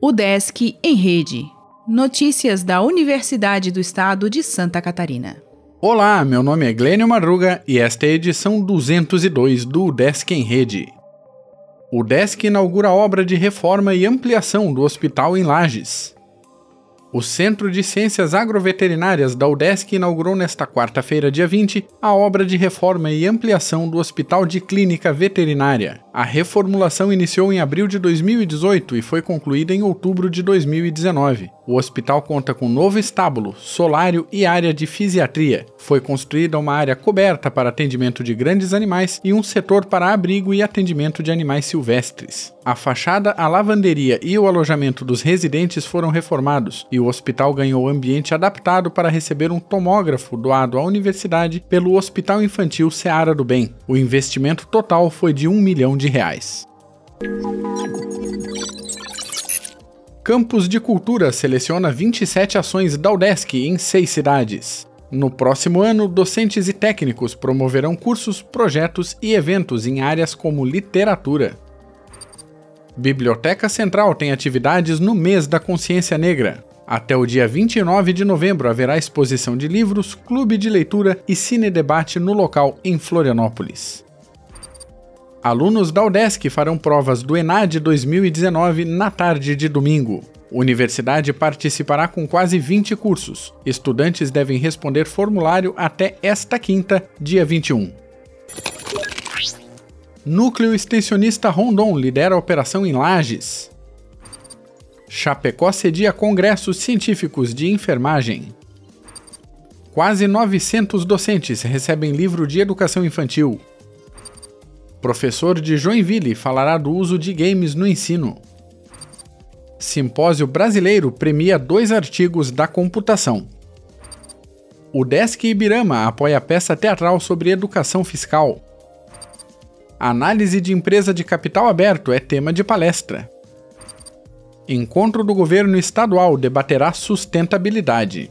O Desk em Rede. Notícias da Universidade do Estado de Santa Catarina. Olá, meu nome é Glênio Madruga e esta é a edição 202 do Desk em Rede. O Desk inaugura a obra de reforma e ampliação do hospital em Lages. O Centro de Ciências Agroveterinárias da UDESC inaugurou nesta quarta-feira, dia 20, a obra de reforma e ampliação do Hospital de Clínica Veterinária. A reformulação iniciou em abril de 2018 e foi concluída em outubro de 2019. O hospital conta com novo estábulo, solário e área de fisiatria. Foi construída uma área coberta para atendimento de grandes animais e um setor para abrigo e atendimento de animais silvestres. A fachada, a lavanderia e o alojamento dos residentes foram reformados e o hospital ganhou ambiente adaptado para receber um tomógrafo doado à universidade pelo Hospital Infantil Seara do Bem. O investimento total foi de um milhão de reais. Campus de Cultura seleciona 27 ações da UDESC em seis cidades. No próximo ano, docentes e técnicos promoverão cursos, projetos e eventos em áreas como literatura. Biblioteca Central tem atividades no mês da consciência negra. Até o dia 29 de novembro haverá exposição de livros, clube de leitura e cine debate no local em Florianópolis. Alunos da UDESC farão provas do ENAD 2019 na tarde de domingo. Universidade participará com quase 20 cursos. Estudantes devem responder formulário até esta quinta, dia 21. Núcleo Extensionista Rondon lidera a operação em Lages. Chapecó cedia congressos científicos de enfermagem. Quase 900 docentes recebem livro de educação infantil. Professor de Joinville falará do uso de games no ensino. Simpósio Brasileiro premia dois artigos da computação. O Desk Ibirama apoia peça teatral sobre educação fiscal. Análise de empresa de capital aberto é tema de palestra. Encontro do governo estadual debaterá sustentabilidade.